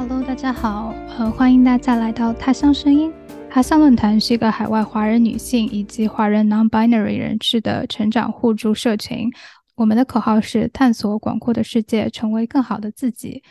Hello，大家好，呃，欢迎大家来到他乡声音。他乡论坛是一个海外华人女性以及华人 non-binary 人士的成长互助社群。我们的口号是探索广阔的世界，成为更好的自己。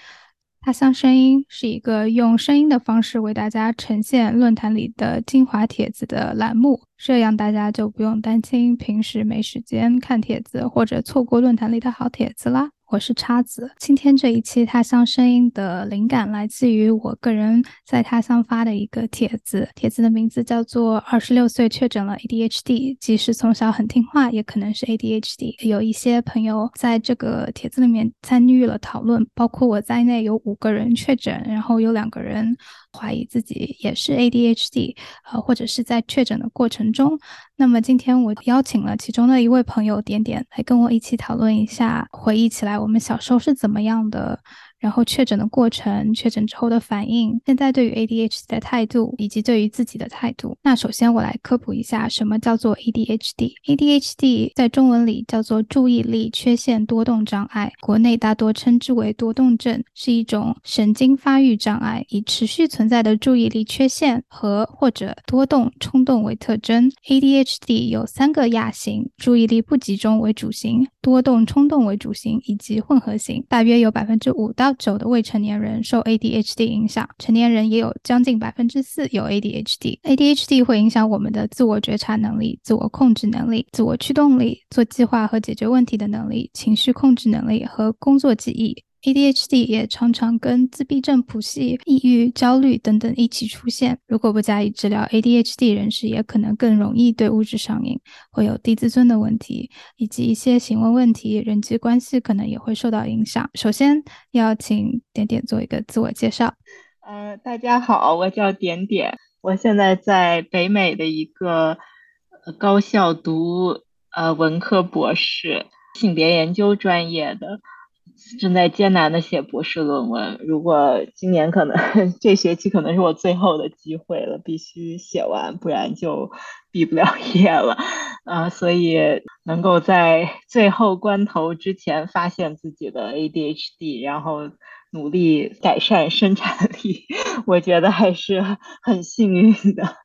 他乡声音是一个用声音的方式为大家呈现论坛里的精华帖子的栏目，这样大家就不用担心平时没时间看帖子或者错过论坛里的好帖子啦。我是叉子，今天这一期他乡声音的灵感来自于我个人在他乡发的一个帖子，帖子的名字叫做“二十六岁确诊了 ADHD”，即使从小很听话，也可能是 ADHD。有一些朋友在这个帖子里面参与了讨论，包括我在内，有五个人确诊，然后有两个人。怀疑自己也是 ADHD，呃，或者是在确诊的过程中。那么今天我邀请了其中的一位朋友点点来跟我一起讨论一下，回忆起来我们小时候是怎么样的。然后确诊的过程，确诊之后的反应，现在对于 ADHD 的态度，以及对于自己的态度。那首先我来科普一下，什么叫做 ADHD。ADHD 在中文里叫做注意力缺陷多动障碍，国内大多称之为多动症，是一种神经发育障碍，以持续存在的注意力缺陷和或者多动冲动为特征。ADHD 有三个亚型：注意力不集中为主型，波动冲动为主型，以及混合型。大约有百分之五到九的未成年人受 ADHD 影响，成年人也有将近百分之四有 ADHD。ADHD 会影响我们的自我觉察能力、自我控制能力、自我驱动力、做计划和解决问题的能力、情绪控制能力和工作记忆。ADHD 也常常跟自闭症谱系、抑郁、焦虑等等一起出现。如果不加以治疗，ADHD 人士也可能更容易对物质上瘾，会有低自尊的问题，以及一些行为问题，人际关系可能也会受到影响。首先要请点点做一个自我介绍。呃，大家好，我叫点点，我现在在北美的一个高校读呃文科博士，性别研究专业的。正在艰难的写博士论文，如果今年可能 这学期可能是我最后的机会了，必须写完，不然就毕不了业了。啊，所以能够在最后关头之前发现自己的 ADHD，然后努力改善生产力，我觉得还是很幸运的。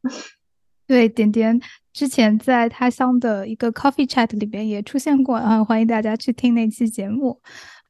对，点点之前在他乡的一个 Coffee Chat 里边也出现过啊，欢迎大家去听那期节目。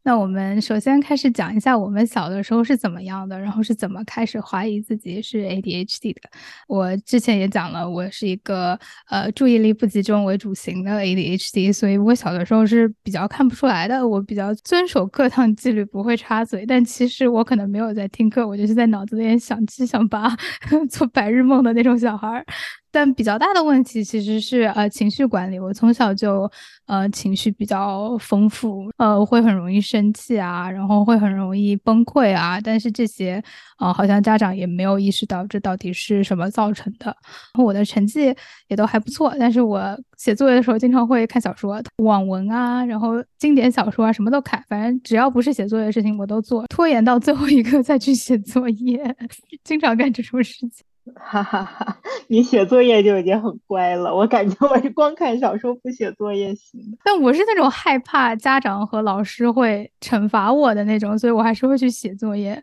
那我们首先开始讲一下我们小的时候是怎么样的，然后是怎么开始怀疑自己是 ADHD 的。我之前也讲了，我是一个呃注意力不集中为主型的 ADHD，所以我小的时候是比较看不出来的。我比较遵守课堂纪律，不会插嘴，但其实我可能没有在听课，我就是在脑子里面想七想八，做白日梦的那种小孩儿。但比较大的问题其实是呃情绪管理，我从小就呃情绪比较丰富，呃会很容易生气啊，然后会很容易崩溃啊。但是这些呃好像家长也没有意识到这到底是什么造成的。我的成绩也都还不错，但是我写作业的时候经常会看小说、网文啊，然后经典小说啊什么都看，反正只要不是写作业的事情我都做，拖延到最后一刻再去写作业，经常干这种事情。哈哈哈，你写作业就已经很乖了，我感觉我是光看小说不写作业型。但我是那种害怕家长和老师会惩罚我的那种，所以我还是会去写作业，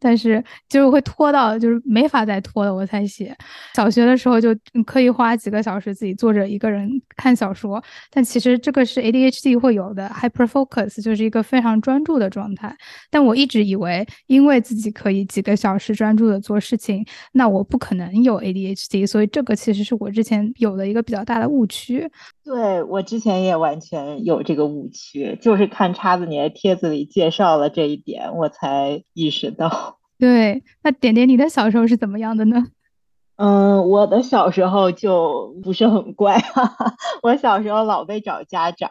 但是就是会拖到就是没法再拖了我才写。小学的时候就可以花几个小时自己坐着一个人看小说，但其实这个是 ADHD 会有的 hyper focus，就是一个非常专注的状态。但我一直以为，因为自己可以几个小时专注的做事情，那我不。可能有 ADHD，所以这个其实是我之前有的一个比较大的误区。对我之前也完全有这个误区，就是看叉子你的帖子里介绍了这一点，我才意识到。对，那点点你的小时候是怎么样的呢？嗯，我的小时候就不是很乖，哈哈。我小时候老被找家长，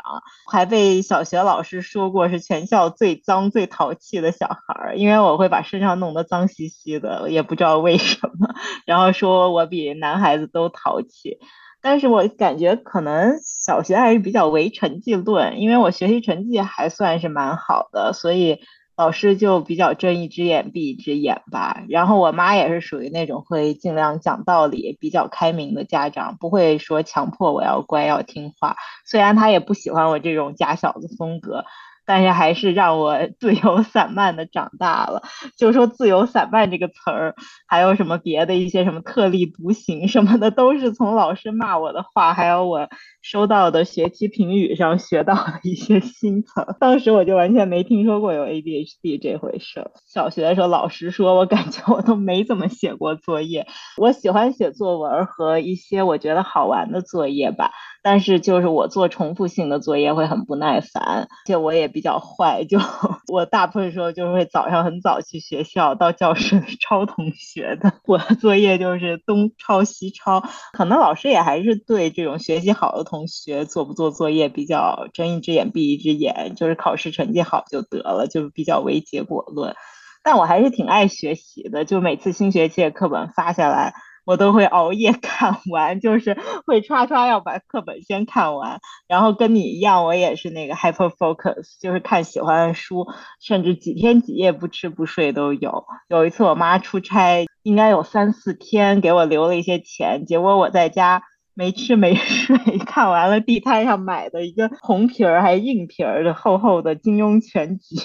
还被小学老师说过是全校最脏最淘气的小孩儿，因为我会把身上弄得脏兮兮的，也不知道为什么。然后说我比男孩子都淘气，但是我感觉可能小学还是比较唯成绩论，因为我学习成绩还算是蛮好的，所以。老师就比较睁一只眼闭一只眼吧，然后我妈也是属于那种会尽量讲道理、比较开明的家长，不会说强迫我要乖要听话。虽然她也不喜欢我这种假小子风格，但是还是让我自由散漫的长大了。就说自由散漫这个词儿，还有什么别的一些什么特立独行什么的，都是从老师骂我的话，还有我收到的学期评语上学到的一些新词。当时我就完全没听说过有 ADHD 这回事。小学的时候，老师说我感觉我都没怎么写过作业。我喜欢写作文和一些我觉得好玩的作业吧。但是就是我做重复性的作业会很不耐烦，而且我也比较坏，就 我大部分时候就会早上很早去学校，到教室抄同学的。我的作业就是东抄西抄，可能老师也还是对这种学习好的同学做不做作业比较睁一只眼闭一只眼，就是考试成绩好就得了，就比较唯结果论。但我还是挺爱学习的，就每次新学期的课本发下来。我都会熬夜看完，就是会刷刷要把课本先看完，然后跟你一样，我也是那个 hyper focus，就是看喜欢的书，甚至几天几夜不吃不睡都有。有一次我妈出差，应该有三四天，给我留了一些钱，结果我在家没吃没睡，看完了地摊上买的一个红皮儿还硬皮儿的厚厚的金庸全集。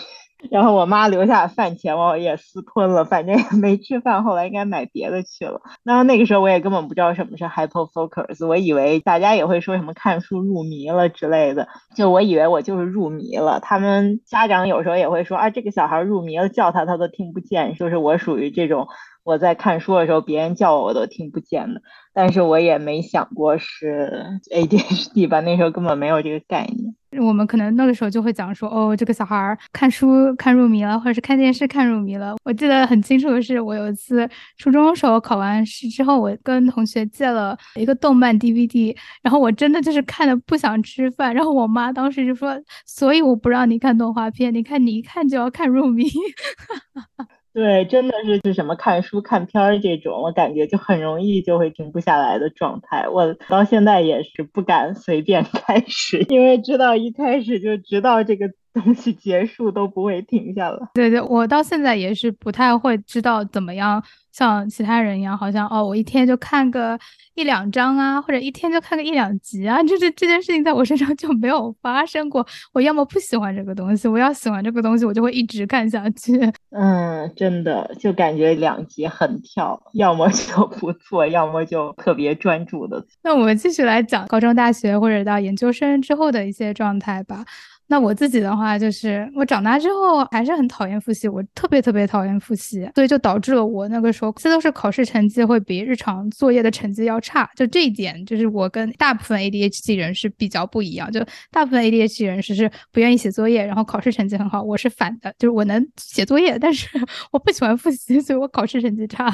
然后我妈留下饭钱，我也私吞了，反正也没吃饭。后来应该买别的去了。那那个时候我也根本不知道什么是 hyper focus，我以为大家也会说什么看书入迷了之类的，就我以为我就是入迷了。他们家长有时候也会说啊，这个小孩入迷了，叫他他都听不见，就是我属于这种我在看书的时候别人叫我我都听不见的。但是我也没想过是 ADHD 吧，那时候根本没有这个概念。我们可能那个时候就会讲说，哦，这个小孩看书看入迷了，或者是看电视看入迷了。我记得很清楚的是，我有一次初中的时候考完试之后，我跟同学借了一个动漫 DVD，然后我真的就是看的不想吃饭，然后我妈当时就说，所以我不让你看动画片，你看你一看就要看入迷。对，真的是是什么看书看片儿这种，我感觉就很容易就会停不下来的状态。我到现在也是不敢随便 开始，因为知道一开始就知道这个。东西结束都不会停下来。对对，我到现在也是不太会知道怎么样像其他人一样，好像哦，我一天就看个一两章啊，或者一天就看个一两集啊，就是这件事情在我身上就没有发生过。我要么不喜欢这个东西，我要喜欢这个东西，我就会一直看下去。嗯，真的就感觉两集很跳，要么就不做，要么就特别专注的。那我们继续来讲高中、大学或者到研究生之后的一些状态吧。那我自己的话，就是我长大之后还是很讨厌复习，我特别特别讨厌复习，所以就导致了我那个时候这都是考试成绩会比日常作业的成绩要差。就这一点，就是我跟大部分 ADHD 人是比较不一样。就大部分 ADHD 人是是不愿意写作业，然后考试成绩很好。我是反的，就是我能写作业，但是 我不喜欢复习，所以我考试成绩差。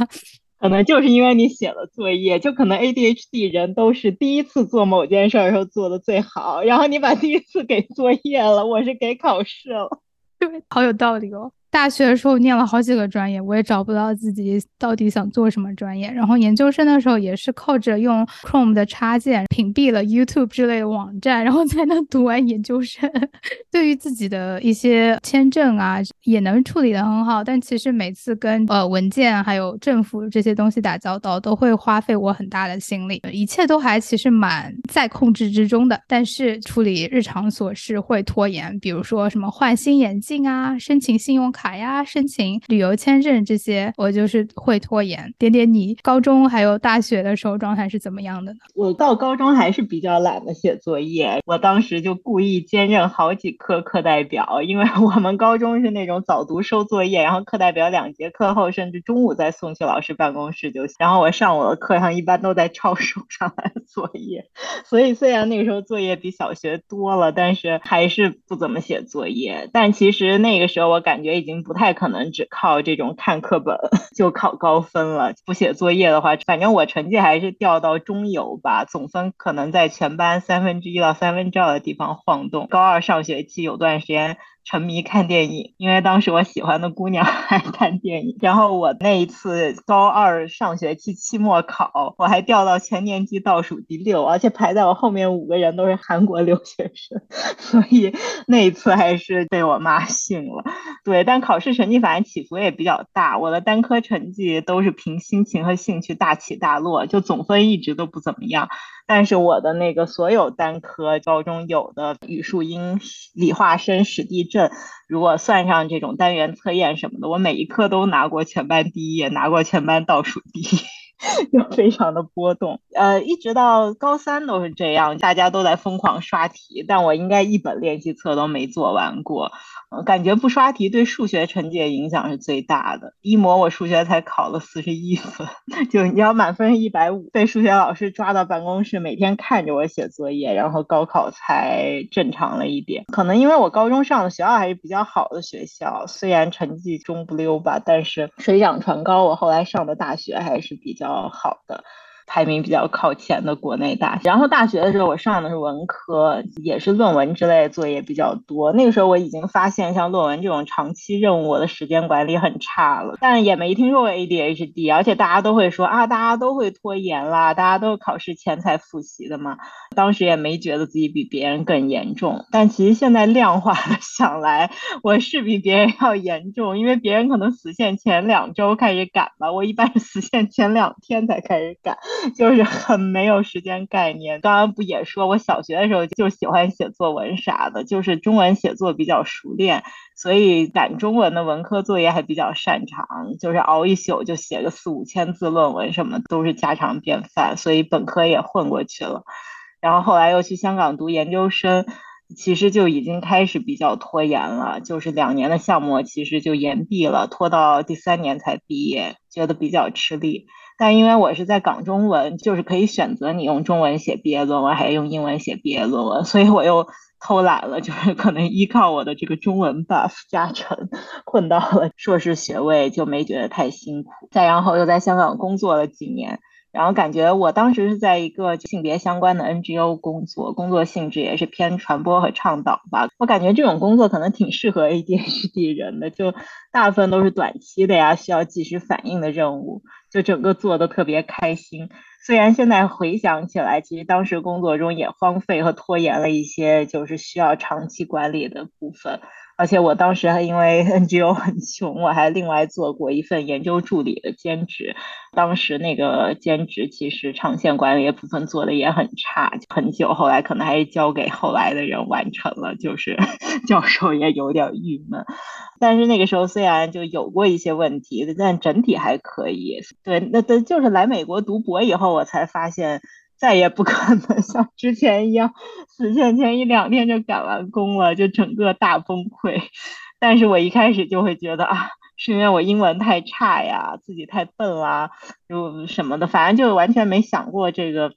可能就是因为你写了作业，就可能 ADHD 人都是第一次做某件事的时候做的最好，然后你把第一次给作业了，我是给考试了，对，好有道理哦。大学的时候念了好几个专业，我也找不到自己到底想做什么专业。然后研究生的时候也是靠着用 Chrome 的插件屏蔽了 YouTube 之类的网站，然后才能读完研究生。对于自己的一些签证啊，也能处理得很好，但其实每次跟呃文件还有政府这些东西打交道，都会花费我很大的心力。一切都还其实蛮在控制之中的，但是处理日常琐事会拖延，比如说什么换新眼镜啊，申请信用卡。卡呀，申请旅游签证这些，我就是会拖延。点点，你高中还有大学的时候状态是怎么样的呢？我到高中还是比较懒得写作业，我当时就故意兼任好几科课代表，因为我们高中是那种早读收作业，然后课代表两节课后甚至中午再送去老师办公室就行。然后我上我的课上一般都在抄手上来的作业，所以虽然那个时候作业比小学多了，但是还是不怎么写作业。但其实那个时候我感觉已经。不太可能只靠这种看课本 就考高分了。不写作业的话，反正我成绩还是掉到中游吧，总分可能在全班三分之一到三分之二的地方晃动。高二上学期有段时间。沉迷看电影，因为当时我喜欢的姑娘 爱看电影。然后我那一次高二上学期期末考，我还掉到全年级倒数第六，而且排在我后面五个人都是韩国留学生，所以那一次还是被我妈训了。对，但考试成绩反正起伏也比较大，我的单科成绩都是凭心情和兴趣大起大落，就总分一直都不怎么样。但是我的那个所有单科高中有的语数英、理化生、史地政，如果算上这种单元测验什么的，我每一科都拿过全班第一，也拿过全班倒数第一。就非常的波动，呃，一直到高三都是这样，大家都在疯狂刷题，但我应该一本练习册都没做完过。感觉不刷题对数学成绩影响是最大的。一模我数学才考了四十一分，就你要满分一百五，被数学老师抓到办公室，每天看着我写作业，然后高考才正常了一点。可能因为我高中上的学校还是比较好的学校，虽然成绩中不溜吧，但是水涨船高，我后来上的大学还是比较好的。排名比较靠前的国内大学，然后大学的时候我上的是文科，也是论文之类作业比较多。那个时候我已经发现，像论文这种长期任务，我的时间管理很差了。但也没听说过 ADHD，而且大家都会说啊，大家都会拖延啦，大家都是考试前才复习的嘛。当时也没觉得自己比别人更严重，但其实现在量化的 想来，我是比别人要严重，因为别人可能死线前两周开始赶吧，我一般是死线前两天才开始赶。就是很没有时间概念。刚刚不也说，我小学的时候就喜欢写作文啥的，就是中文写作比较熟练，所以赶中文的文科作业还比较擅长。就是熬一宿就写个四五千字论文，什么都是家常便饭，所以本科也混过去了。然后后来又去香港读研究生，其实就已经开始比较拖延了，就是两年的项目其实就延毕了，拖到第三年才毕业，觉得比较吃力。但因为我是在港中文，就是可以选择你用中文写毕业论文，还是用英文写毕业论文，所以我又偷懒了，就是可能依靠我的这个中文 buff 加成，混到了硕士学位，就没觉得太辛苦。再然后又在香港工作了几年，然后感觉我当时是在一个性别相关的 NGO 工作，工作性质也是偏传播和倡导吧。我感觉这种工作可能挺适合 ADHD 人的，就大部分都是短期的呀，需要及时反应的任务。就整个做的特别开心，虽然现在回想起来，其实当时工作中也荒废和拖延了一些，就是需要长期管理的部分。而且我当时还因为 NGO 很穷，我还另外做过一份研究助理的兼职。当时那个兼职其实长线管理部分做的也很差，很久，后来可能还是交给后来的人完成了，就是 教授也有点郁闷。但是那个时候虽然就有过一些问题，但整体还可以。对，那那就是来美国读博以后，我才发现。再也不可能 像之前一样，死线前一两天就赶完工了，就整个大崩溃。但是我一开始就会觉得啊，是因为我英文太差呀，自己太笨啦，就什么的，反正就完全没想过这个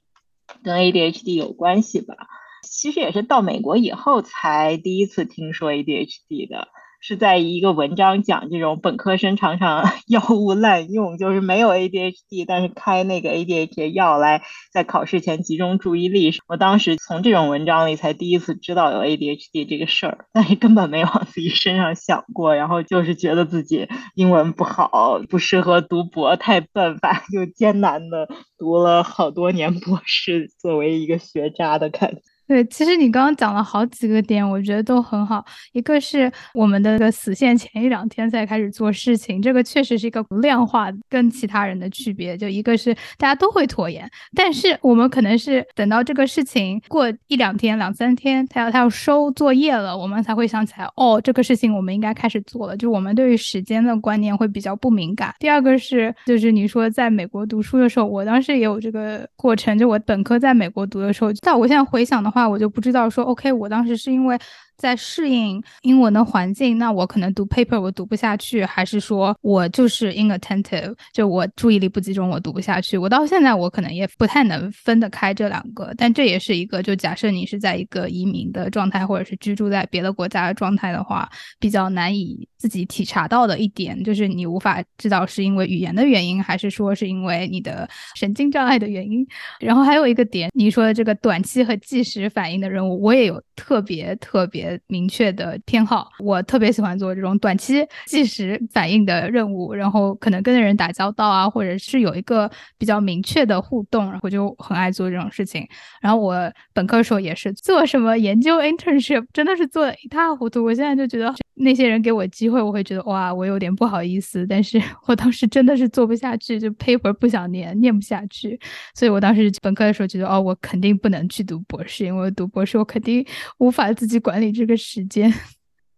跟 ADHD 有关系吧。其实也是到美国以后才第一次听说 ADHD 的。是在一个文章讲这种本科生常常 药物滥用，就是没有 ADHD，但是开那个 ADHD 药来在考试前集中注意力。我当时从这种文章里才第一次知道有 ADHD 这个事儿，但是根本没往自己身上想过。然后就是觉得自己英文不好，不适合读博，太笨，反正就艰难的读了好多年博士，作为一个学渣的感觉。对，其实你刚刚讲了好几个点，我觉得都很好。一个是我们的个死线前一两天才开始做事情，这个确实是一个量化跟其他人的区别。就一个是大家都会拖延，但是我们可能是等到这个事情过一两天、两三天，他要他要收作业了，我们才会想起来，哦，这个事情我们应该开始做了。就我们对于时间的观念会比较不敏感。第二个是，就是你说在美国读书的时候，我当时也有这个过程，就我本科在美国读的时候，但我现在回想的话。那我就不知道说，OK，我当时是因为。在适应英文的环境，那我可能读 paper 我读不下去，还是说我就是 inattentive，就我注意力不集中，我读不下去。我到现在我可能也不太能分得开这两个，但这也是一个，就假设你是在一个移民的状态，或者是居住在别的国家的状态的话，比较难以自己体察到的一点，就是你无法知道是因为语言的原因，还是说是因为你的神经障碍的原因。然后还有一个点，你说的这个短期和即时反应的任务，我也有特别特别。明确的偏好。我特别喜欢做这种短期即时反应的任务，然后可能跟人打交道啊，或者是有一个比较明确的互动，我就很爱做这种事情。然后我本科的时候也是做什么研究 internship，真的是做的一塌糊涂。我现在就觉得那些人给我机会，我会觉得哇，我有点不好意思。但是 我当时真的是做不下去，就 paper 不想念，念不下去。所以我当时本科的时候觉得，哦，我肯定不能去读博士，因为读博士我肯定无法自己管理这个时间。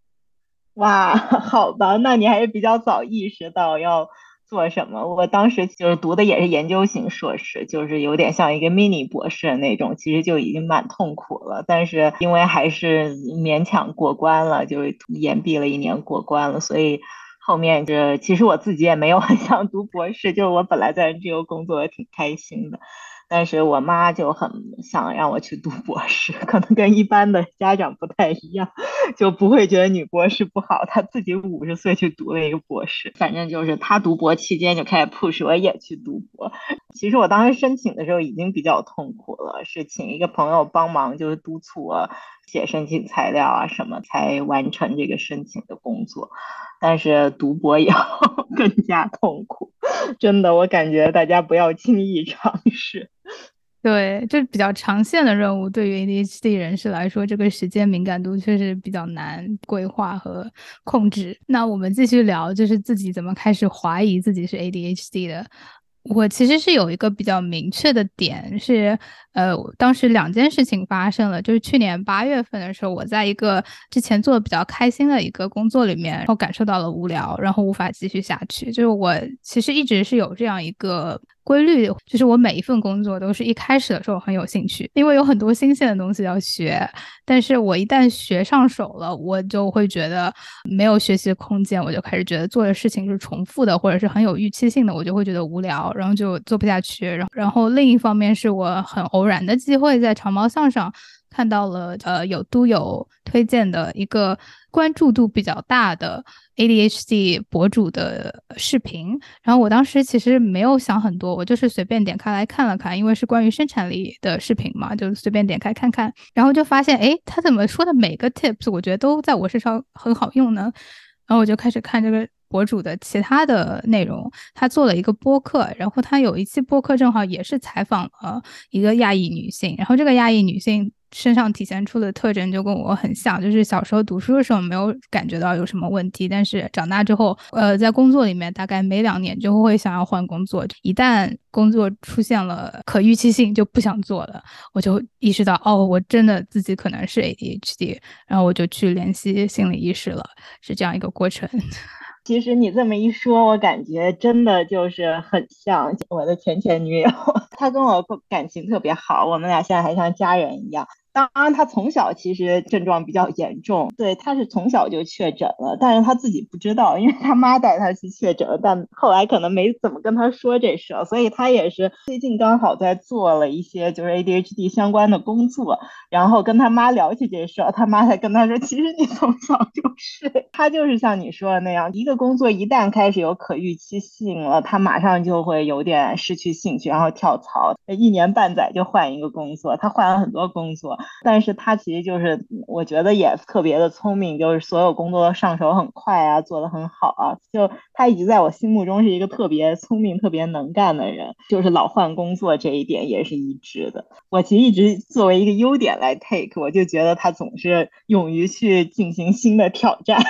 哇，好吧，那你还是比较早意识到要。做什么？我当时就是读的也是研究型硕士，就是有点像一个 mini 博士那种，其实就已经蛮痛苦了。但是因为还是勉强过关了，就是延毕了一年过关了，所以后面这其实我自己也没有很想读博士，就是我本来在 NGO 工作也挺开心的。但是我妈就很想让我去读博士，可能跟一般的家长不太一样，就不会觉得女博士不好。她自己五十岁去读了一个博士，反正就是她读博期间就开始 push 我也去读博。其实我当时申请的时候已经比较痛苦了，是请一个朋友帮忙，就是督促我写申请材料啊什么，才完成这个申请的工作。但是读博以后 更加痛苦，真的，我感觉大家不要轻易尝试。对，就比较长线的任务，对于 ADHD 人士来说，这个时间敏感度确实比较难规划和控制。那我们继续聊，就是自己怎么开始怀疑自己是 ADHD 的。我其实是有一个比较明确的点，是呃，当时两件事情发生了，就是去年八月份的时候，我在一个之前做的比较开心的一个工作里面，然后感受到了无聊，然后无法继续下去。就是我其实一直是有这样一个。规律就是我每一份工作都是一开始的时候很有兴趣，因为有很多新鲜的东西要学。但是我一旦学上手了，我就会觉得没有学习空间，我就开始觉得做的事情是重复的，或者是很有预期性的，我就会觉得无聊，然后就做不下去。然后，然后另一方面是我很偶然的机会在长毛象上。看到了，呃，有都有推荐的一个关注度比较大的 ADHD 博主的视频，然后我当时其实没有想很多，我就是随便点开来看了看，因为是关于生产力的视频嘛，就随便点开看看，然后就发现，哎，他怎么说的每个 tips 我觉得都在我身上很好用呢？然后我就开始看这个博主的其他的内容，他做了一个播客，然后他有一期播客正好也是采访了一个亚裔女性，然后这个亚裔女性。身上体现出的特征就跟我很像，就是小时候读书的时候没有感觉到有什么问题，但是长大之后，呃，在工作里面大概每两年就会想要换工作，一旦工作出现了可预期性就不想做了，我就意识到哦，我真的自己可能是 ADHD，然后我就去联系心理医师了，是这样一个过程。其实你这么一说，我感觉真的就是很像我的前前女友，她跟我感情特别好，我们俩现在还像家人一样。当然，他从小其实症状比较严重，对，他是从小就确诊了，但是他自己不知道，因为他妈带他去确诊了，但后来可能没怎么跟他说这事，所以他也是最近刚好在做了一些就是 ADHD 相关的工作，然后跟他妈聊起这事，他妈才跟他说，其实你从小就是，他就是像你说的那样，一个工作一旦开始有可预期性了，他马上就会有点失去兴趣，然后跳槽，一年半载就换一个工作，他换了很多工作。但是他其实就是，我觉得也特别的聪明，就是所有工作上手很快啊，做得很好啊。就他一直在我心目中是一个特别聪明、特别能干的人，就是老换工作这一点也是一致的。我其实一直作为一个优点来 take，我就觉得他总是勇于去进行新的挑战。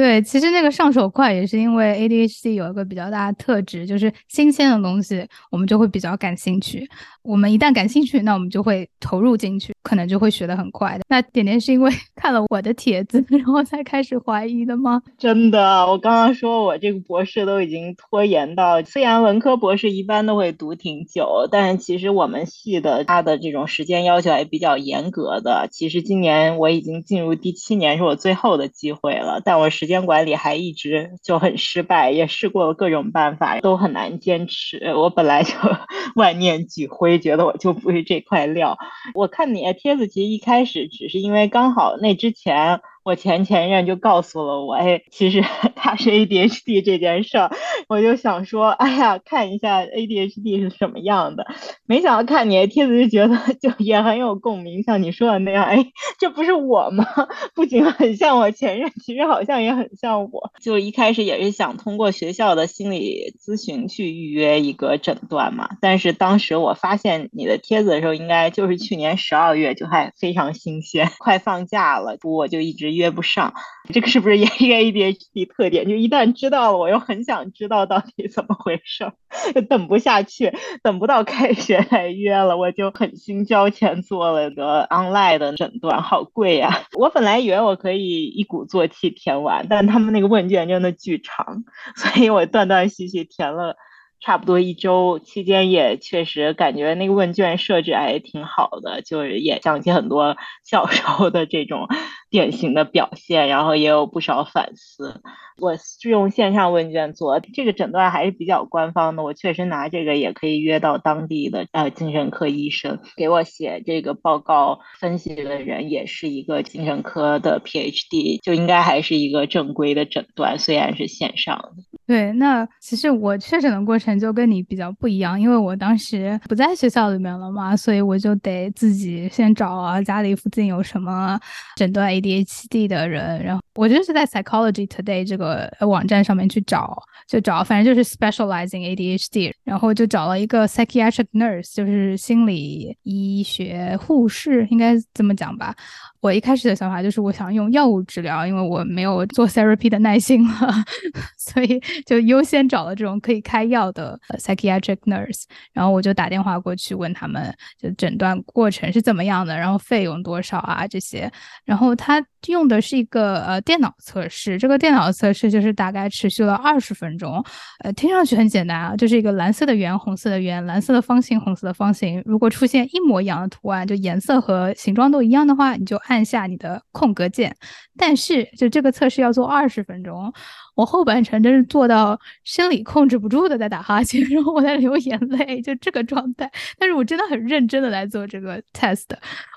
对，其实那个上手快也是因为 ADHD 有一个比较大的特质，就是新鲜的东西我们就会比较感兴趣。我们一旦感兴趣，那我们就会投入进去，可能就会学得很快的。那点点是因为 看了我的帖子，然后才开始怀疑的吗？真的，我刚刚说我这个博士都已经拖延到，虽然文科博士一般都会读挺久，但是其实我们系的它的这种时间要求还比较严格的。其实今年我已经进入第七年，是我最后的机会了，但我时间管理还一直就很失败，也试过各种办法，都很难坚持。我本来就 万念俱灰。觉得我就不是这块料。我看你的帖子，其实一开始只是因为刚好那之前我前前任就告诉了我，哎，其实 他是 ADHD 这件事儿，我就想说，哎呀，看一下 ADHD 是什么样的。没想到看你的帖子就觉得 就也很有共鸣，像你说的那样，哎，这不是我吗？不仅很像我前任，其实好像也很像我。就一开始也是想通过学校的心理咨询去预约一个诊断嘛，但是当时我发现你的帖子的时候，应该就是去年十二月，就还非常新鲜，快放假了，我就一直约不上。这个是不是也 一个 ADHD 特点？就一旦知道了，我又很想知道到底怎么回事，就等不下去，等不到开学来约了，我就狠心交钱做了个 online 的诊断，好贵呀！我本来以为我可以一鼓作气填完，但他们那个问卷真的巨长，所以我断断续续填了。差不多一周期间，也确实感觉那个问卷设置还挺好的，就是也想起很多小时候的这种典型的表现，然后也有不少反思。我是用线上问卷做这个诊断，还是比较官方的。我确实拿这个也可以约到当地的呃精神科医生给我写这个报告分析的人，也是一个精神科的 PhD，就应该还是一个正规的诊断，虽然是线上。对，那其实我确诊的过程就跟你比较不一样，因为我当时不在学校里面了嘛，所以我就得自己先找啊，家里附近有什么诊断 ADHD 的人，然后我就是在 Psychology Today 这个。网站上面去找，就找，反正就是 specializing ADHD，然后就找了一个 psychiatric nurse，就是心理医学护士，应该这么讲吧。我一开始的想法就是我想用药物治疗，因为我没有做 therapy 的耐心了，所以就优先找了这种可以开药的 psychiatric nurse。然后我就打电话过去问他们，就诊断过程是怎么样的，然后费用多少啊这些。然后他用的是一个呃电脑测试，这个电脑测试就是大概持续了二十分钟，呃，听上去很简单啊，就是一个蓝色的圆，红色的圆，蓝色的方形，红色的方形。如果出现一模一样的图案，就颜色和形状都一样的话，你就。按下你的空格键，但是就这个测试要做二十分钟。我后半程真是做到生理控制不住的在打哈欠，然后我在流眼泪，就这个状态。但是我真的很认真的来做这个 test，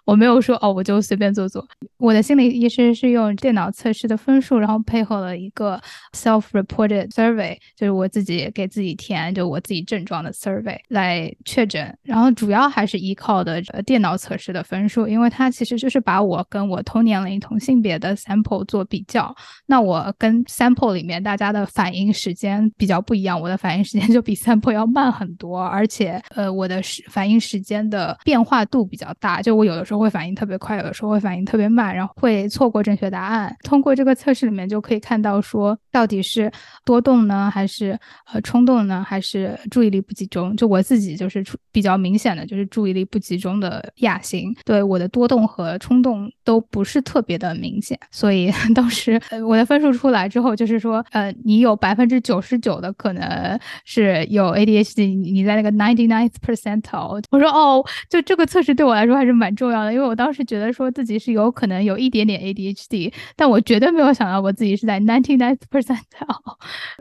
我没有说哦我就随便做做。我的心理医师是用电脑测试的分数，然后配合了一个 self-reported survey，就是我自己给自己填就我自己症状的 survey 来确诊。然后主要还是依靠的电脑测试的分数，因为它其实就是把我跟我同年龄同性别的 sample 做比较。那我跟 sample 里面。大家的反应时间比较不一样，我的反应时间 就比三波要慢很多，而且呃，我的时反应时间的变化度比较大，就我有的时候会反应特别快，有的时候会反应特别慢，然后会错过正确答案。通过这个测试里面就可以看到说，到底是多动呢，还是呃冲动呢，还是注意力不集中？就我自己就是比较明显的就是注意力不集中的亚型，对我的多动和冲动都不是特别的明显，所以 当时我的分数出来之后，就是说。呃，你有百分之九十九的可能是有 ADHD，你在那个 ninety ninth percentile。我说哦，就这个测试对我来说还是蛮重要的，因为我当时觉得说自己是有可能有一点点 ADHD，但我绝对没有想到我自己是在 ninety ninth percentile。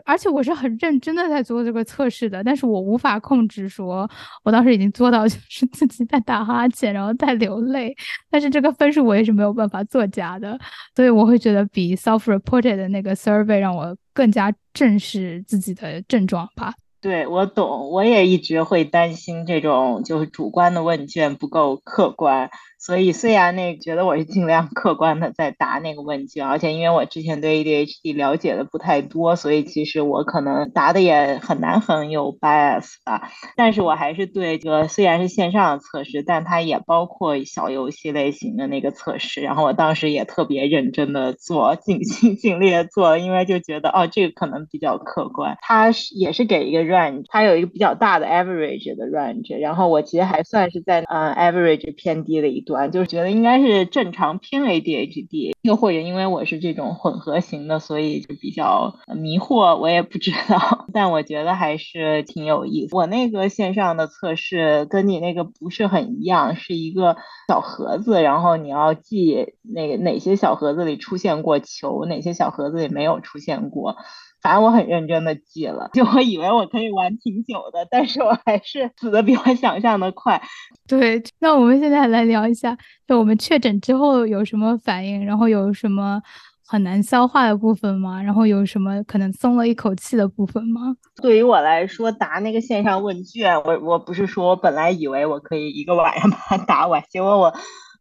而且我是很认真的在做这个测试的，但是我无法控制，说我当时已经做到就是自己在打哈欠，然后在流泪，但是这个分数我也是没有办法作假的，所以我会觉得比 self-reported 的那个 survey 让我。更加正视自己的症状吧。对我懂，我也一直会担心这种就是主观的问卷不够客观。所以虽然那觉得我是尽量客观的在答那个问卷，而且因为我之前对 ADHD 了解的不太多，所以其实我可能答的也很难很有 bias 吧。但是我还是对这个虽然是线上的测试，但它也包括小游戏类型的那个测试。然后我当时也特别认真的做，尽心尽力的做，因为就觉得哦这个可能比较客观。它是也是给一个 range，它有一个比较大的 average 的 range。然后我其实还算是在嗯 average 偏低的一段。就是觉得应该是正常偏 ADHD，又或者因为我是这种混合型的，所以就比较迷惑，我也不知道。但我觉得还是挺有意思。我那个线上的测试跟你那个不是很一样，是一个小盒子，然后你要记那个哪些小盒子里出现过球，哪些小盒子里没有出现过。反正我很认真的记了，就我以为我可以玩挺久的，但是我还是死的比我想象的快。对，那我们现在来聊一下，就我们确诊之后有什么反应，然后有什么很难消化的部分吗？然后有什么可能松了一口气的部分吗？对于我来说，答那个线上问卷，我我不是说我本来以为我可以一个晚上把它答完，结果我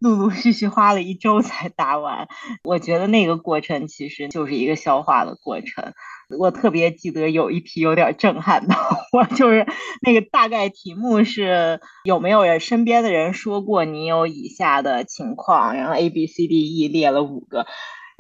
陆陆续续花了一周才答完。我觉得那个过程其实就是一个消化的过程。我特别记得有一题有点震撼到 我，就是那个大概题目是有没有人身边的人说过你有以下的情况，然后 A B C D E 列了五个。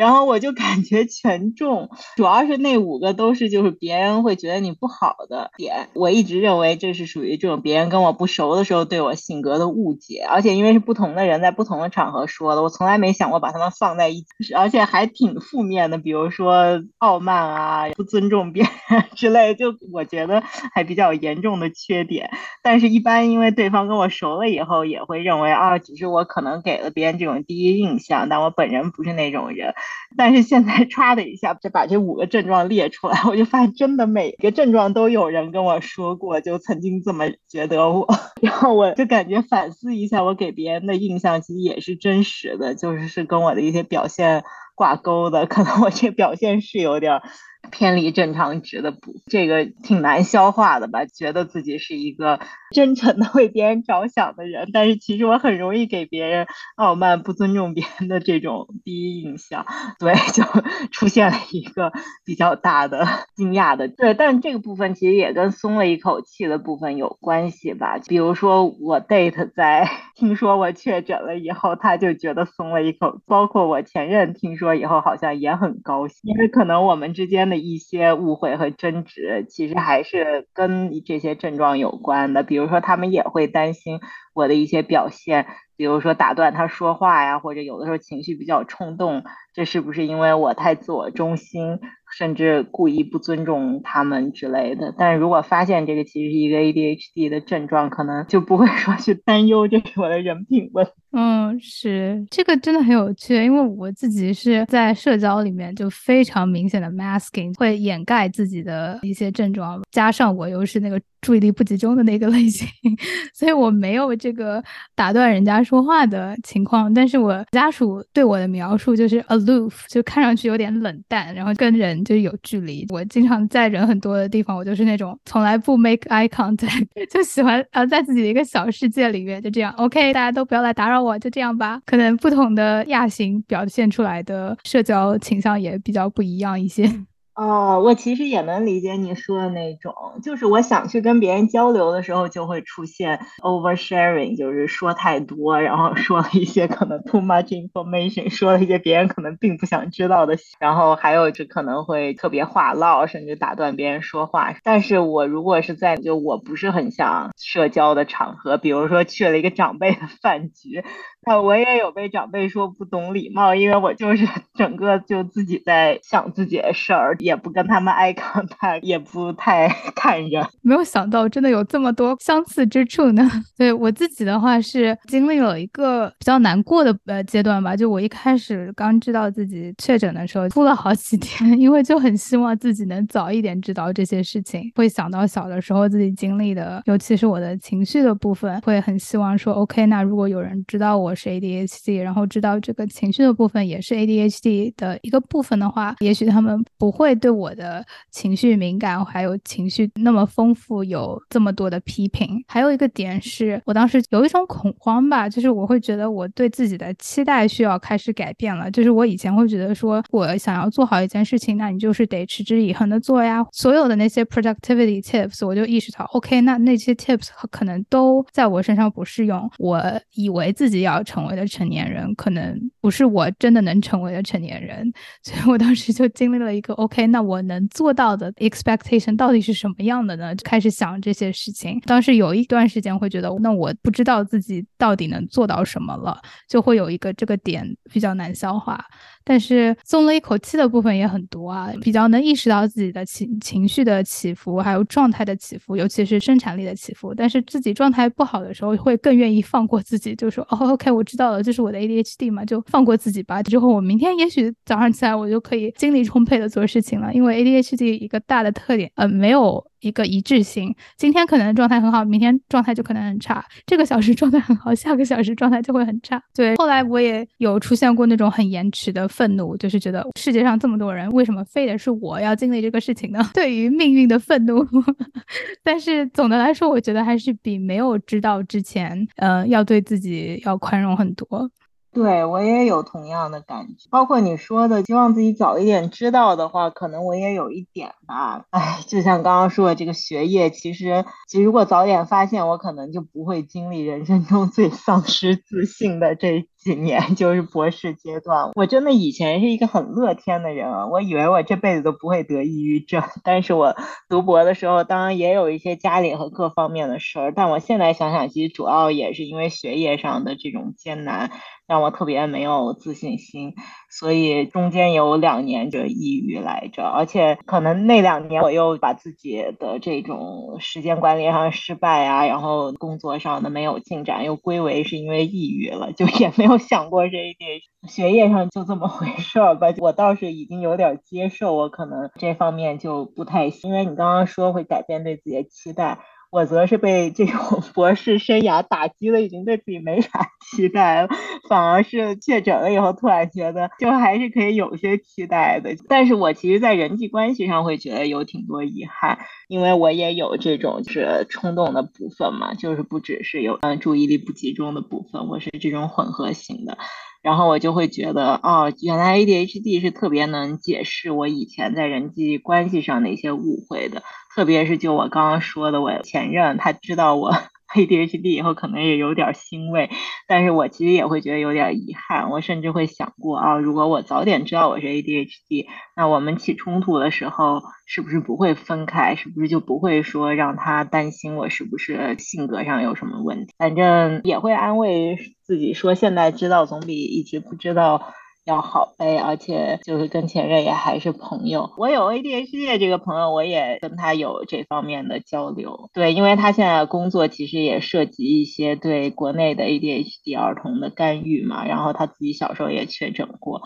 然后我就感觉全中，主要是那五个都是就是别人会觉得你不好的点。我一直认为这是属于这种别人跟我不熟的时候对我性格的误解，而且因为是不同的人在不同的场合说的，我从来没想过把他们放在一起，而且还挺负面的，比如说傲慢啊、不尊重别人之类，就我觉得还比较严重的缺点。但是，一般因为对方跟我熟了以后，也会认为啊，只是我可能给了别人这种第一印象，但我本人不是那种人。但是现在 唰的一下就把这五个症状列出来，我就发现真的每个症状都有人跟我说过，就曾经这么觉得我，然后我就感觉反思一下，我给别人的印象其实也是真实的，就是是跟我的一些表现挂钩的，可能我这表现是有点。偏离正常值的不，这个挺难消化的吧？觉得自己是一个 真诚的为别人着想的人，但是其实我很容易给别人傲慢、不尊重别人的这种第一印象，对，就 出现了一个比较大的 惊讶的。对，但这个部分其实也跟松了一口气的部分有关系吧？比如说我 date 在听说我确诊了以后，他就觉得松了一口；包括我前任听说以后，好像也很高兴，因为可能我们之间。的一些误会和争执，其实还是跟这些症状有关的。比如说，他们也会担心我的一些表现，比如说打断他说话呀，或者有的时候情绪比较冲动，这是不是因为我太自我中心，甚至故意不尊重他们之类的？但是如果发现这个其实是一个 ADHD 的症状，可能就不会说去担忧这是我的人品问题。嗯，是这个真的很有趣，因为我自己是在社交里面就非常明显的 masking，会掩盖自己的一些症状，加上我又是那个注意力不集中的那个类型，所以我没有这个打断人家说话的情况。但是我家属对我的描述就是 aloof，就看上去有点冷淡，然后跟人就有距离。我经常在人很多的地方，我就是那种从来不 make eye contact，就喜欢呃在自己的一个小世界里面就这样，OK，大家都不要来打扰。我就这样吧，可能不同的亚型表现出来的社交倾向也比较不一样一些。哦，我其实也能理解你说的那种，就是我想去跟别人交流的时候，就会出现 oversharing，就是说太多，然后说了一些可能 too much information，说了一些别人可能并不想知道的，然后还有就可能会特别话唠，甚至打断别人说话。但是我如果是在就我不是很想社交的场合，比如说去了一个长辈的饭局。啊我也有被长辈说不懂礼貌，因为我就是 整个就自己在想自己的事儿，也不跟他们挨抗，他也不太 看人。没有想到真的有这么多相似之处呢。对我自己的话是经历了一个比较难过的呃阶段吧，就我一开始刚知道自己确诊的时候，哭了好几天，因为就很希望自己能早一点知道这些事情。会想到小的时候自己经历的，尤其是我的情绪的部分，会很希望说，OK，那如果有人知道我。是 ADHD，然后知道这个情绪的部分也是 ADHD 的一个部分的话，也许他们不会对我的情绪敏感还有情绪那么丰富有这么多的批评。还有一个点是我当时有一种恐慌吧，就是我会觉得我对自己的期待需要开始改变了。就是我以前会觉得说我想要做好一件事情，那你就是得持之以恒的做呀。所有的那些 productivity tips，我就意识到，OK，那那些 tips 可能都在我身上不适用。我以为自己要。成为了成年人可能不是我真的能成为的成年人，所以我当时就经历了一个 OK，那我能做到的 expectation 到底是什么样的呢？就开始想这些事情。当时有一段时间会觉得，那我不知道自己到底能做到什么了，就会有一个这个点比较难消化。但是松了一口气的部分也很多啊，比较能意识到自己的情情绪的起伏，还有状态的起伏，尤其是生产力的起伏。但是自己状态不好的时候，会更愿意放过自己，就说哦，OK，我知道了，这是我的 ADHD 嘛，就放过自己吧。之后我明天也许早上起来我就可以精力充沛的做事情了。因为 ADHD 一个大的特点，呃，没有。一个一致性，今天可能状态很好，明天状态就可能很差。这个小时状态很好，下个小时状态就会很差。对，后来我也有出现过那种很延迟的愤怒，就是觉得世界上这么多人，为什么非得是我要经历这个事情呢？对于命运的愤怒。但是总的来说，我觉得还是比没有知道之前，嗯，要对自己要宽容很多。对我也有同样的感觉，包括你说的，希望自己早一点知道的话，可能我也有一点吧。哎，就像刚刚说的这个学业，其实，其实如果早点发现，我可能就不会经历人生中最丧失自信的这。几年 就是博士阶段，我真的以前是一个很乐天的人啊，我以为我这辈子都不会得抑郁症。但是我读博的时候，当然也有一些家里和各方面的事儿，但我现在想想，其实主要也是因为学业上的这种艰难，让我特别没有自信心，所以中间有两年就抑郁来着，而且可能那两年我又把自己的这种时间管理上失败啊，然后工作上的没有进展，又归为是因为抑郁了，就也没有。想过这一点，学业上就这么回事儿吧。我倒是已经有点接受，我可能这方面就不太行。因为你刚刚说会改变对自己的期待。我则是被这种 博士生涯打击的，已经对自己没啥期待了，反而是确诊了以后，突然觉得就还是可以有些期待的。但是我其实，在人际关系上会觉得有挺多遗憾，因为我也有这种是冲动的部分嘛，就是不只是有嗯注意力不集中的部分，我是这种混合型的。然后我就会觉得，哦，原来 ADHD 是特别能解释我以前在人际关系上的一些误会的，特别是就我刚刚说的，我前任他知道我。ADHD 以后可能也有点欣慰，但是我其实也会觉得有点遗憾。我甚至会想过啊，如果我早点知道我是 ADHD，那我们起冲突的时候是不是不会分开？是不是就不会说让他担心我是不是性格上有什么问题？反正也会安慰自己说，现在知道总比一直不知道。要好呗，而且就是跟前任也还是朋友。我有 ADHD 这个朋友，我也跟他有这方面的交流。对，因为他现在工作其实也涉及一些对国内的 ADHD 儿童的干预嘛，然后他自己小时候也确诊过。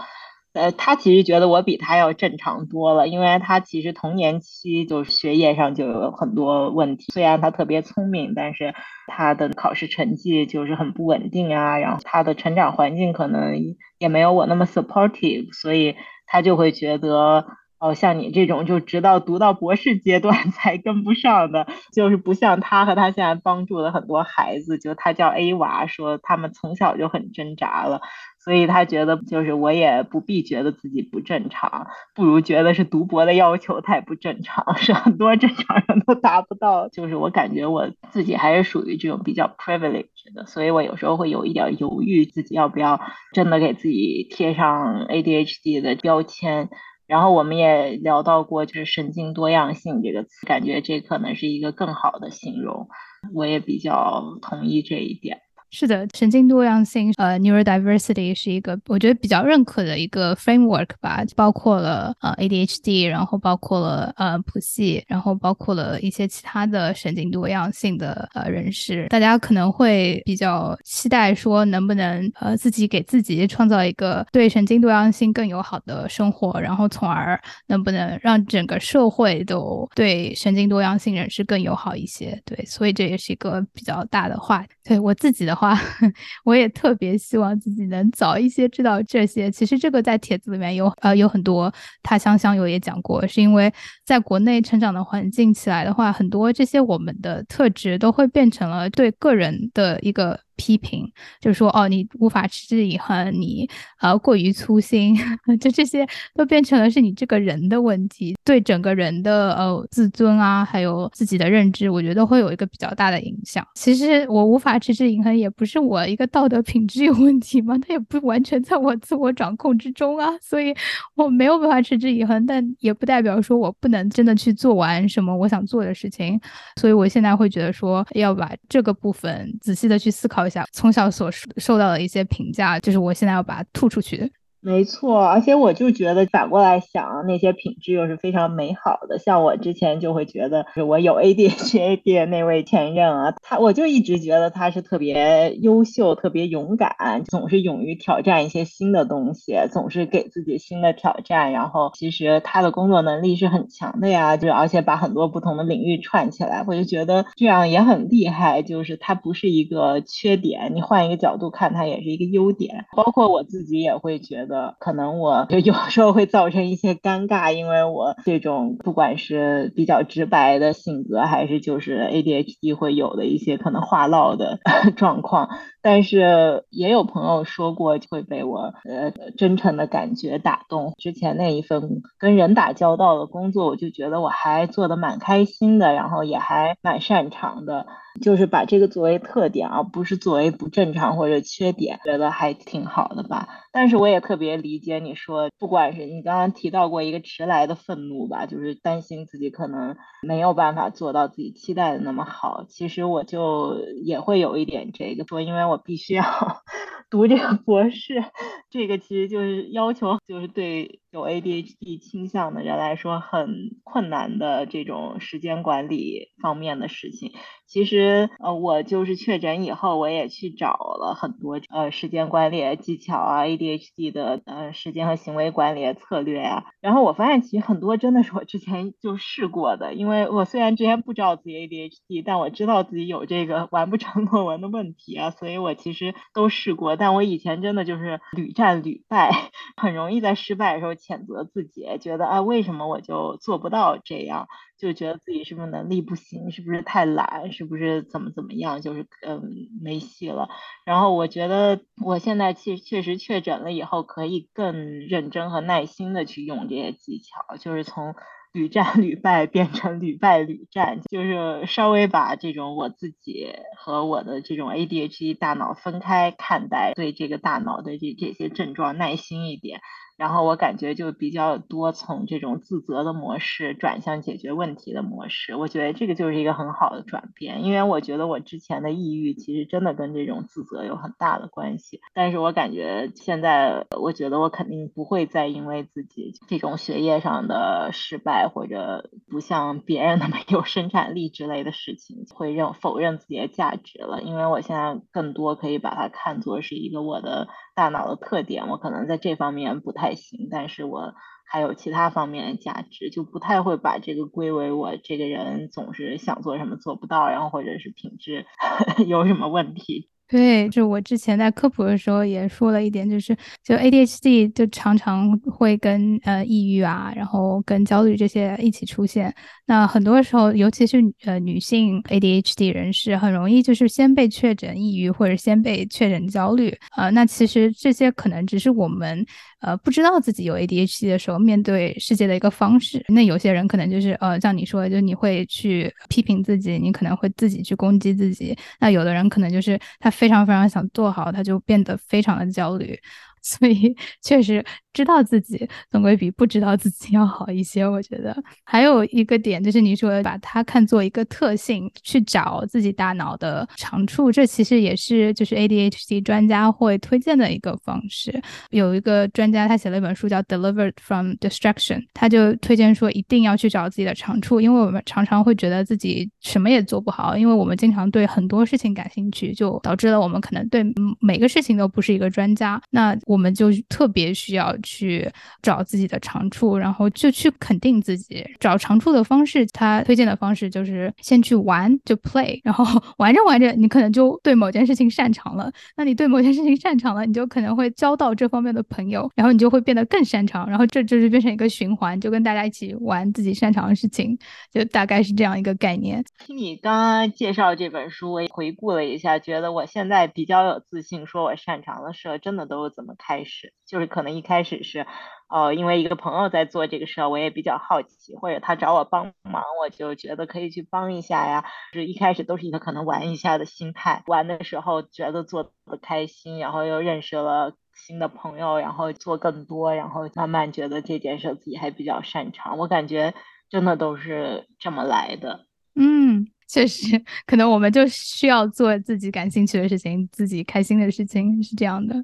呃，他其实觉得我比他要正常多了，因为他其实童年期就学业上就有很多问题。虽然他特别聪明，但是他的考试成绩就是很不稳定啊。然后他的成长环境可能也没有我那么 supportive，所以他就会觉得，哦，像你这种就直到读到博士阶段 才跟不上的，就是不像他和他现在帮助了很多孩子，就他叫 A 娃，说他们从小就很挣扎了。所以他觉得，就是我也不必觉得自己不正常，不如觉得是读博的要求太不正常，是很多正常人都达不到。就是我感觉我自己还是属于这种比较 privileged 的，所以我有时候会有一点犹豫，自己要不要真的给自己贴上 ADHD 的标签。然后我们也聊到过，就是神经多样性这个词，感觉这可能是一个更好的形容。我也比较同意这一点。是的，神经多样性，呃，neurodiversity 是一个我觉得比较认可的一个 framework 吧，包括了呃 ADHD，然后包括了呃谱系，然后包括了一些其他的神经多样性的呃人士。大家可能会比较期待说，能不能呃自己给自己创造一个对神经多样性更友好的生活，然后从而能不能让整个社会都对神经多样性人士更友好一些？对，所以这也是一个比较大的话。对我自己的。话，啊 我也特别希望自己能早一些知道这些。其实这个在帖子里面有呃有很多，他乡乡友也讲过，是因为在国内成长的环境起来的话，很多这些我们的特质都会变成了对个人的一个。批评就说，哦，你无法持之以恒，你呃过于粗心，就这些都变成了是你这个人的问题，对整个人的呃自尊啊，还有自己的认知，我觉得会有一个比较大的影响。其实我无法持之以恒，也不是我一个道德品质有问题嘛，它也不完全在我自我掌控之中啊，所以我没有办法持之以恒，但也不代表说我不能真的去做完什么我想做的事情。所以我现在会觉得说，要把这个部分仔细的去思考。一下从小所受到的一些评价，就是我现在要把它吐出去。没错，而且我就觉得反过来想，那些品质又是非常美好的。像我之前就会觉得，我有 ADHD 那位前任啊，他我就一直觉得他是特别优秀、特别勇敢，总是勇于挑战一些新的东西，总是给自己新的挑战。然后其实他的工作能力是很强的呀，就而且把很多不同的领域串起来，我就觉得这样也很厉害。就是他不是一个缺点，你换一个角度看，他也是一个优点。包括我自己也会觉得。可能我就有时候会造成一些尴尬，因为我这种不管是比较直白的性格，还是就是 ADHD 会有的一些可能话唠的 状况。但是也有朋友说过会被我呃真诚的感觉打动。之前那一份跟人打交道的工作，我就觉得我还做的蛮开心的，然后也还蛮擅长的。就是把这个作为特点，而不是作为不正常或者缺点，觉得还挺好的吧。但是我也特别理解你说，不管是你刚刚提到过一个迟来的愤怒吧，就是担心自己可能没有办法做到自己期待的那么好。其实我就也会有一点这个说，因为我必须要 读这个博士，这个其实就是要求，就是对有 ADHD 倾向的人来说很困难的这种时间管理方面的事情。其实，呃，我就是确诊以后，我也去找了很多呃时间管理技巧啊，ADHD 的呃时间和行为管理策略啊。然后我发现，其实很多真的是我之前就试过的。因为我虽然之前不知道自己 ADHD，但我知道自己有这个完不成论文的问题啊，所以我其实都试过。但我以前真的就是屡战屡败，很容易在失败的时候谴责自己，觉得啊，为什么我就做不到这样？就觉得自己是不是能力不行，是不是太懒，是不是怎么怎么样，就是嗯没戏了。然后我觉得我现在确确实确诊了以后，可以更认真和耐心的去用这些技巧，就是从屡战屡败变成屡败屡战，就是稍微把这种我自己和我的这种 ADHD 大脑分开看待，对这个大脑的这这些症状耐心一点。然后我感觉就比较多从这种自责的模式转向解决问题的模式，我觉得这个就是一个很好的转变。因为我觉得我之前的抑郁其实真的跟这种自责有很大的关系。但是我感觉现在，我觉得我肯定不会再因为自己这种学业上的失败或者不像别人那么有生产力之类的事情，会认否认自己的价值了。因为我现在更多可以把它看作是一个我的。大脑的特点，我可能在这方面不太行，但是我还有其他方面的价值，就不太会把这个归为我这个人总是想做什么做不到，然后或者是品质 有什么问题。对，就我之前在科普的时候也说了一点，就是就 ADHD 就常常会跟呃抑郁啊，然后跟焦虑这些一起出现。那很多时候，尤其是呃女性 ADHD 人士，很容易就是先被确诊抑郁，或者先被确诊焦虑。呃，那其实这些可能只是我们呃不知道自己有 ADHD 的时候面对世界的一个方式。那有些人可能就是呃像你说，的，就你会去批评自己，你可能会自己去攻击自己。那有的人可能就是他。非常非常想做好，他就变得非常的焦虑，所以确实。知道自己总归比不知道自己要好一些，我觉得还有一个点就是你说把它看作一个特性去找自己大脑的长处，这其实也是就是 ADHD 专家会推荐的一个方式。有一个专家他写了一本书叫《Delivered from Distraction》，他就推荐说一定要去找自己的长处，因为我们常常会觉得自己什么也做不好，因为我们经常对很多事情感兴趣，就导致了我们可能对每个事情都不是一个专家。那我我们就特别需要。去找自己的长处，然后就去肯定自己。找长处的方式，他推荐的方式就是先去玩，就 play，然后 玩着玩着，你可能就对某件事情擅长了。那你对某件事情擅长了，你就可能会交到这方面的朋友，然后你就会变得更擅长，然后这就是变成一个循环，就跟大家一起玩自己擅长的事情，就大概是这样一个概念。听你刚刚介绍这本书，我回顾了一下，觉得我现在比较有自信，说我擅长的事，真的都是怎么开始，就是可能一开始。是，呃，因为一个朋友在做这个事儿，我也比较好奇，或者他找我帮忙，我就觉得可以去帮一下呀。就是一开始都是一个可能玩一下的心态，玩的时候觉得做的开心，然后又认识了新的朋友，然后做更多，然后慢慢觉得这件事自己还比较擅长。我感觉真的都是这么来的。嗯，确实，可能我们就需要做自己感兴趣的事情，自己开心的事情，是这样的。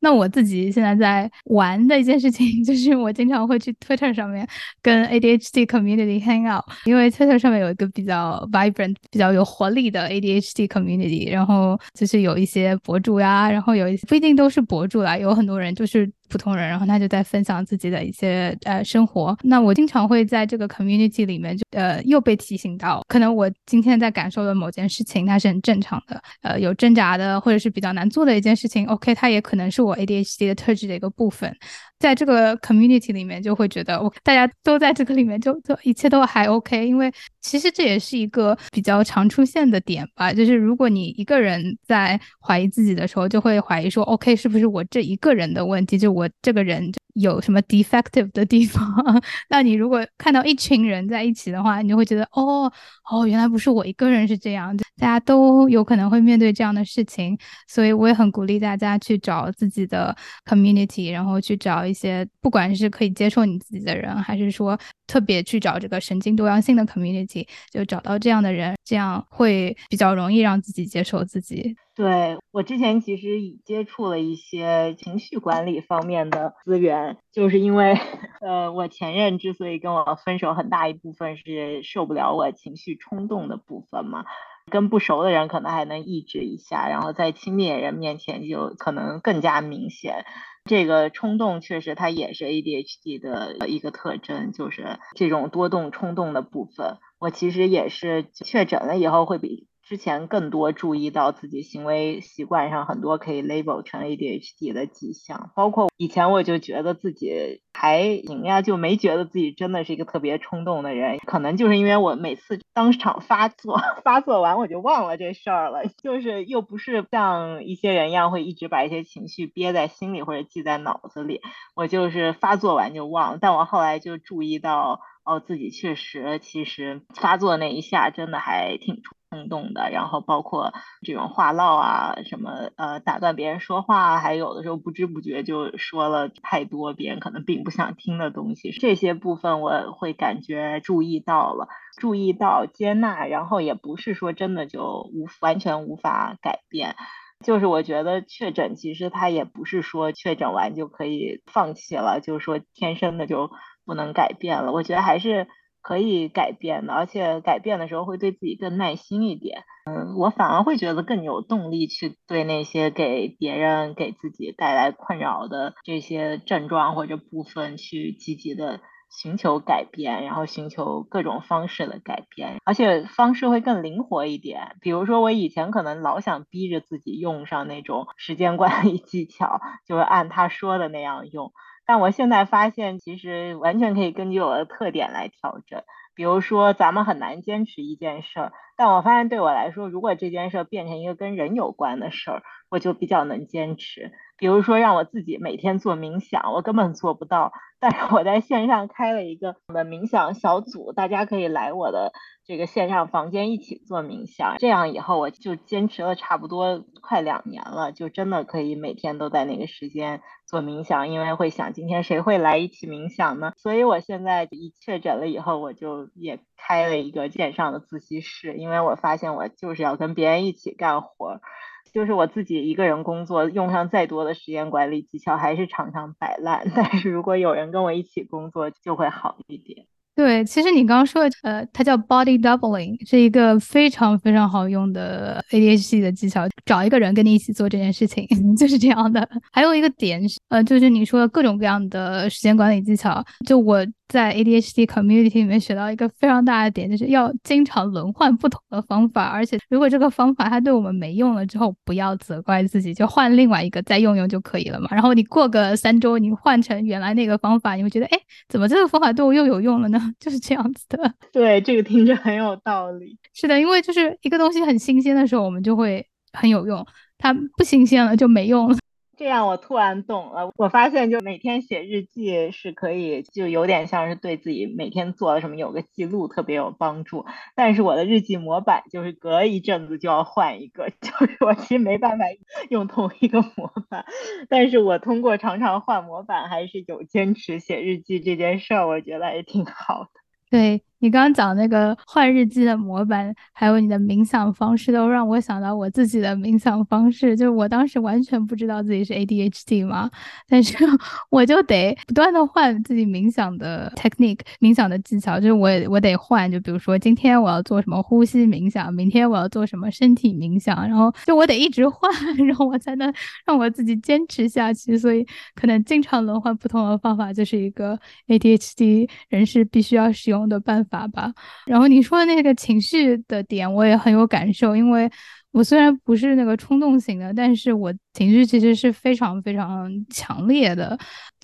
那我自己现在在玩的一件事情，就是我经常会去 Twitter 上面跟 ADHD community hang out，因为 Twitter 上面有一个比较 vibrant、比较有活力的 ADHD community，然后就是有一些博主呀，然后有一些不一定都是博主啦，有很多人就是。普通人，然后他就在分享自己的一些呃生活。那我经常会在这个 community 里面，就呃又被提醒到，可能我今天在感受的某件事情，它是很正常的。呃，有挣扎的，或者是比较难做的一件事情，OK，它也可能是我 ADHD 的特质的一个部分。在这个 community 里面，就会觉得我大家都在这个里面，就就一切都还 OK。因为其实这也是一个比较常出现的点吧，就是如果你一个人在怀疑自己的时候，就会怀疑说 OK 是不是我这一个人的问题，就我这个人有什么 defective 的地方？那你如果看到一群人在一起的话，你就会觉得哦哦，原来不是我一个人是这样，大家都有可能会面对这样的事情。所以我也很鼓励大家去找自己的 community，然后去找。一些不管是可以接受你自己的人，还是说特别去找这个神经多样性的 community，就找到这样的人，这样会比较容易让自己接受自己。对我之前其实已接触了一些情绪管理方面的资源，就是因为 呃，我前任之所以跟我分手，很大一部分是受不了我情绪冲动的部分嘛。跟不熟的人可能还能抑制一下，然后在亲密的人面前就可能更加明显。这个冲动确实，它也是 ADHD 的一个特征，就是这种多动冲动的部分。我其实也是确诊了以后会比。之前更多注意到自己行为习惯上很多可以 label 成 ADHD 的迹象，包括以前我就觉得自己还行呀，就没觉得自己真的是一个特别冲动的人。可能就是因为我每次当场发作，发作完我就忘了这事儿了，就是又不是像一些人一样会一直把一些情绪憋在心里或者记在脑子里，我就是发作完就忘。但我后来就注意到，哦，自己确实其实发作那一下真的还挺。冲动的，然后包括这种话唠啊，什么呃打断别人说话，还有的时候不知不觉就说了太多别人可能并不想听的东西，这些部分我会感觉注意到了，注意到接纳，然后也不是说真的就无完全无法改变，就是我觉得确诊其实它也不是说确诊完就可以放弃了，就是说天生的就不能改变了，我觉得还是。可以改变的，而且改变的时候会对自己更耐心一点。嗯，我反而会觉得更有动力去对那些给别人、给自己带来困扰的这些症状或者部分去积极的寻求改变，然后寻求各种方式的改变，而且方式会更灵活一点。比如说，我以前可能老想逼着自己用上那种时间管理技巧，就是按他说的那样用。但我现在发现，其实完全可以根据我的特点来调整。比如说，咱们很难坚持一件事儿，但我发现对我来说，如果这件事儿变成一个跟人有关的事儿，我就比较能坚持。比如说，让我自己每天做冥想，我根本做不到。但是我在线上开了一个我的冥想小组，大家可以来我的这个线上房间一起做冥想。这样以后我就坚持了差不多快两年了，就真的可以每天都在那个时间做冥想，因为会想今天谁会来一起冥想呢？所以我现在一确诊了以后，我就也开了一个线上的自习室，因为我发现我就是要跟别人一起干活。就是我自己一个人工作，用上再多的时间管理技巧，还是常常摆烂。但是如果有人跟我一起工作，就会好一点。对，其实你刚刚说的，呃，它叫 body doubling，是一个非常非常好用的 ADHD 的技巧。找一个人跟你一起做这件事情，就是这样的。还有一个点，呃，就是你说的各种各样的时间管理技巧，就我。在 ADHD community 里面学到一个非常大的点，就是要经常轮换不同的方法，而且如果这个方法它对我们没用了之后，不要责怪自己，就换另外一个再用用就可以了嘛。然后你过个三周，你换成原来那个方法，你会觉得，哎，怎么这个方法对我又有用了呢？就是这样子的。对，这个听着很有道理。是的，因为就是一个东西很新鲜的时候，我们就会很有用；它不新鲜了就没用了。这样我突然懂了，我发现就每天写日记是可以，就有点像是对自己每天做了什么有个记录，特别有帮助。但是我的日记模板就是隔一阵子就要换一个，就是我其实没办法用同一个模板。但是我通过常常换模板，还是有坚持写日记这件事儿，我觉得也挺好的。对，你刚刚讲那个换日记的模板，还有你的冥想方式，都让我想到我自己的冥想方式。就是我当时完全不知道自己是 ADHD 嘛，但是 我就得不断的换自己冥想的 technique，冥想的技巧。就是我我得换，就比如说今天我要做什么呼吸冥想，明天我要做什么身体冥想，然后就我得一直换，然后我才能让我自己坚持下去。所以可能经常轮换不同的方法，就是一个 ADHD 人士必须要使用的办法。法吧，然后你说的那个情绪的点，我也很有感受，因为我虽然不是那个冲动型的，但是我情绪其实是非常非常强烈的。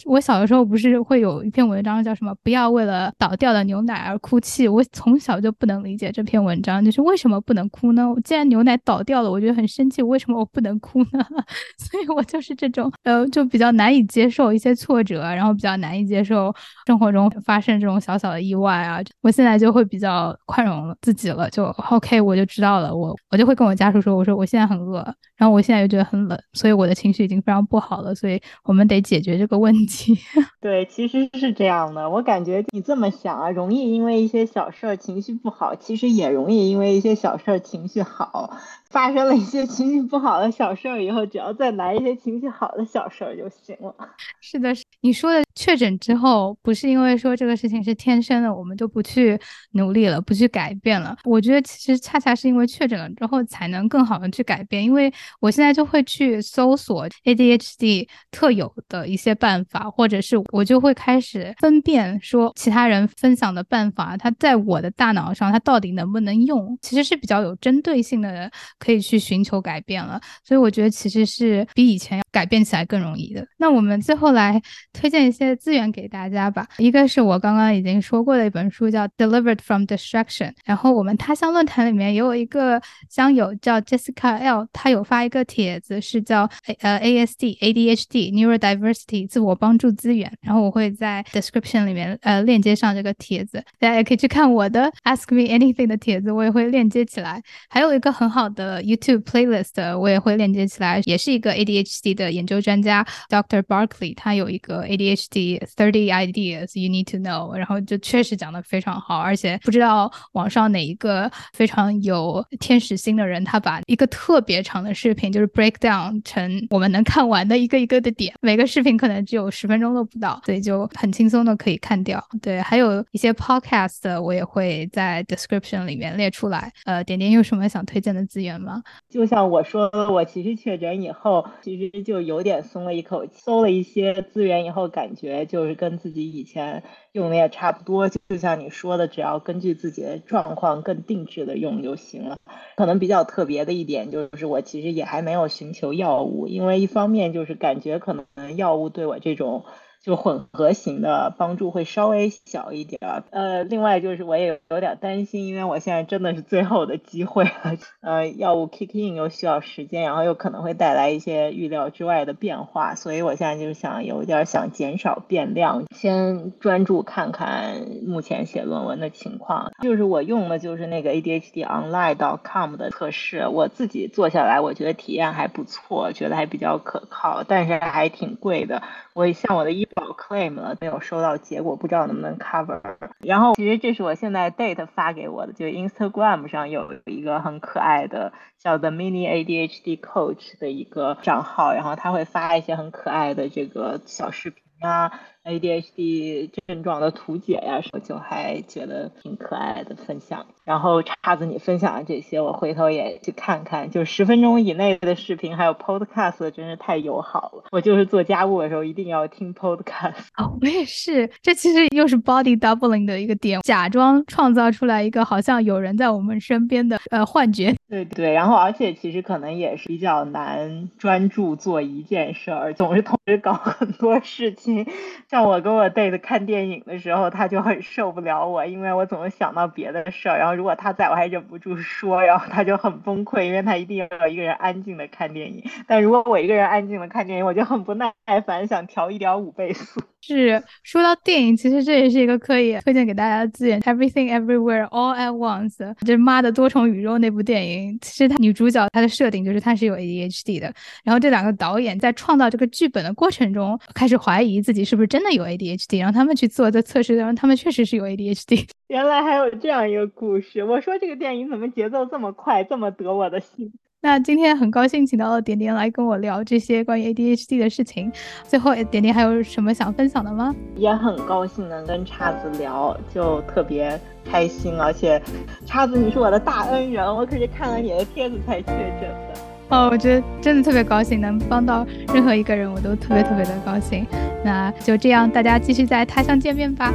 我小的时候不是会有一篇文章叫什么“不要为了倒掉的牛奶而哭泣”，我从小就不能理解这篇文章，就是为什么不能哭呢？既然牛奶倒掉了，我觉得很生气，为什么我不能哭呢？所以我就是这种，呃，就比较难以接受一些挫折，然后比较难以接受生活中发生这种小小的意外啊。我现在就会比较宽容了自己了，就 OK，我就知道了，我我就会跟我家属说，我说我现在很饿，然后我现在又觉得很冷，所以我的情绪已经非常不好了，所以我们得解决这个问题。对，其实是这样的。我感觉你这么想啊，容易因为一些小事儿情绪不好，其实也容易因为一些小事儿情绪好。发生了一些情绪不好的小事儿以后，只要再来一些情绪好的小事儿就行了。是的，是你说的确诊之后，不是因为说这个事情是天生的，我们就不去努力了，不去改变了。我觉得其实恰恰是因为确诊了之后，才能更好的去改变。因为我现在就会去搜索 ADHD 特有的一些办法，或者是我就会开始分辨说其他人分享的办法，它在我的大脑上它到底能不能用，其实是比较有针对性的。可以去寻求改变了，所以我觉得其实是比以前要改变起来更容易的。那我们最后来推荐一些资源给大家吧。一个是我刚刚已经说过的一本书，叫《Delivered from Distraction》。然后我们他乡论坛里面也有一个乡友叫 Jessica L，他有发一个帖子，是叫呃 ASD ADHD Neurodiversity 自我帮助资源。然后我会在 description 里面呃链接上这个帖子，大家也可以去看我的 Ask Me Anything 的帖子，我也会链接起来。还有一个很好的。YouTube playlist 我也会链接起来，也是一个 ADHD 的研究专家 Dr. Barkley，他有一个 ADHD Thirty Ideas You Need to Know，然后就确实讲的非常好，而且不知道网上哪一个非常有天使心的人，他把一个特别长的视频就是 break down 成我们能看完的一个一个的点，每个视频可能只有十分钟都不到，所以就很轻松的可以看掉。对，还有一些 podcast 我也会在 description 里面列出来。呃，点点有什么想推荐的资源吗？就像我说的，我其实确诊以后，其实就就有点松了一口气。搜了一些资源以后，感觉就是跟自己以前用的也差不多。就像你说的，只要根据自己的状况更定制的用就行了。可能比较特别的一点就是，我其实也还没有寻求药物，因为一方面就是感觉可能药物对我这种。就混合型的帮助会稍微小一点儿，呃，另外就是我也有点担心，因为我现在真的是最后的机会了，呃，药物 kick in 又需要时间，然后又可能会带来一些预料之外的变化，所以我现在就是想有点想减少变量，先专注看看目前写论文的情况。就是我用的就是那个 ADHDonline.com 的测试，我自己做下来，我觉得体验还不错，觉得还比较可靠，但是还挺贵的。我像我的医 claim 了，没有收到结果，不知道能不能 cover。然后其实这是我现在 date 发给我的，就 Instagram 上有一个很可爱的叫 The Mini ADHD Coach 的一个账号，然后他会发一些很可爱的这个小视频啊。ADHD 症状的图解呀，我就还觉得挺可爱的分享。然后叉子你分享的这些，我回头也去看看。就十分钟以内的视频，还有 Podcast，真是太友好了。我就是做家务的时候一定要听 Podcast。哦，我也是。这其实又是 Body Doubling 的一个点，假装创造出来一个好像有人在我们身边的呃幻觉。对对。然后而且其实可能也是比较难专注做一件事儿，总是同时搞很多事情。像我跟我 date 看电影的时候，他就很受不了我，因为我总想到别的事儿。然后如果他在我还忍不住说，然后他就很崩溃，因为他一定要一个人安静的看电影。但如果我一个人安静的看电影，我就很不耐烦，想调一点五倍速。是说到电影，其实这也是一个可以推荐给大家的资源，《Everything Everywhere All at Once》，就是《妈的多重宇宙》那部电影。其实它女主角她的设定就是她是有 ADHD 的，然后这两个导演在创造这个剧本的过程中开始怀疑。自己是不是真的有 ADHD，然后他们去做这测试，然后他们确实是有 ADHD。原来还有这样一个故事，我说这个电影怎么节奏这么快，这么得我的心。那今天很高兴请到了点点来跟我聊这些关于 ADHD 的事情。最后，点点还有什么想分享的吗？也很高兴能跟叉子聊，就特别开心。而且，叉子你是我的大恩人，我可是看了你的帖子才确诊的。哦，我觉得真的特别高兴，能帮到任何一个人，我都特别特别的高兴。那就这样，大家继续在他乡见面吧。